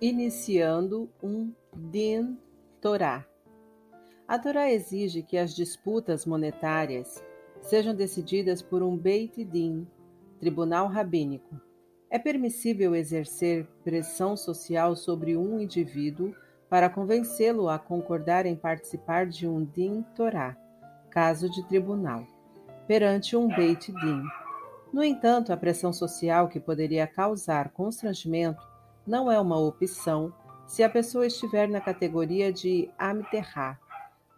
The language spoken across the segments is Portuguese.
iniciando um Din Torah. A Torá exige que as disputas monetárias sejam decididas por um Beit Din, tribunal rabínico. É permissível exercer pressão social sobre um indivíduo para convencê-lo a concordar em participar de um Din Torah, caso de tribunal, perante um Beit Din. No entanto, a pressão social que poderia causar constrangimento não é uma opção se a pessoa estiver na categoria de Amterra,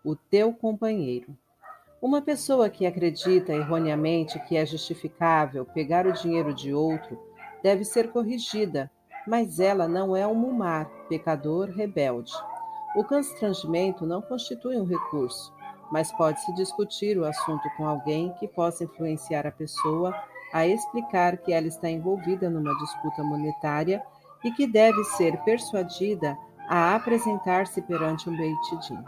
o teu companheiro. Uma pessoa que acredita erroneamente que é justificável pegar o dinheiro de outro deve ser corrigida, mas ela não é um mumar, pecador rebelde. O constrangimento não constitui um recurso, mas pode-se discutir o assunto com alguém que possa influenciar a pessoa a explicar que ela está envolvida numa disputa monetária e que deve ser persuadida a apresentar-se perante um Beit Din.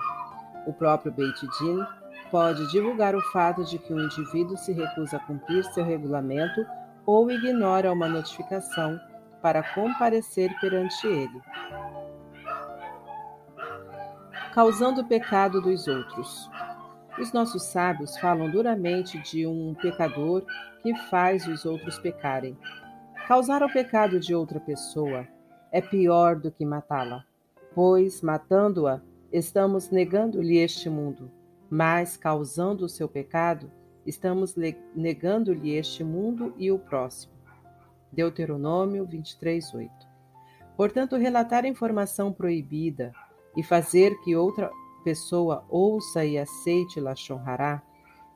O próprio Beit Din pode divulgar o fato de que o indivíduo se recusa a cumprir seu regulamento ou ignora uma notificação para comparecer perante ele, causando o pecado dos outros. Os nossos sábios falam duramente de um pecador que faz os outros pecarem, Causar o pecado de outra pessoa é pior do que matá-la, pois, matando-a, estamos negando-lhe este mundo, mas, causando o seu pecado, estamos negando-lhe este mundo e o próximo. Deuteronômio 23, 8. Portanto, relatar informação proibida e fazer que outra pessoa ouça e aceite Lashon Hará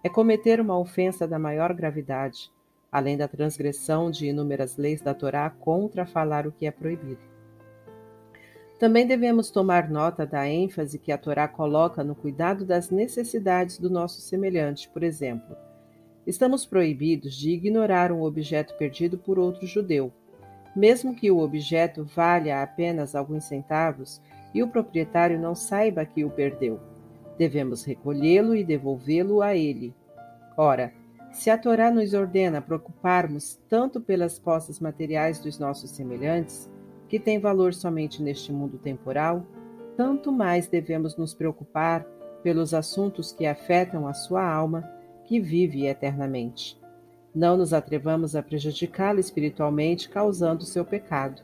é cometer uma ofensa da maior gravidade, além da transgressão de inúmeras leis da Torá contra falar o que é proibido. Também devemos tomar nota da ênfase que a Torá coloca no cuidado das necessidades do nosso semelhante, por exemplo. Estamos proibidos de ignorar um objeto perdido por outro judeu, mesmo que o objeto valha apenas alguns centavos e o proprietário não saiba que o perdeu. Devemos recolhê-lo e devolvê-lo a ele. Ora, se a Torá nos ordena preocuparmos tanto pelas posses materiais dos nossos semelhantes, que têm valor somente neste mundo temporal, tanto mais devemos nos preocupar pelos assuntos que afetam a sua alma, que vive eternamente. Não nos atrevamos a prejudicá-la espiritualmente, causando seu pecado.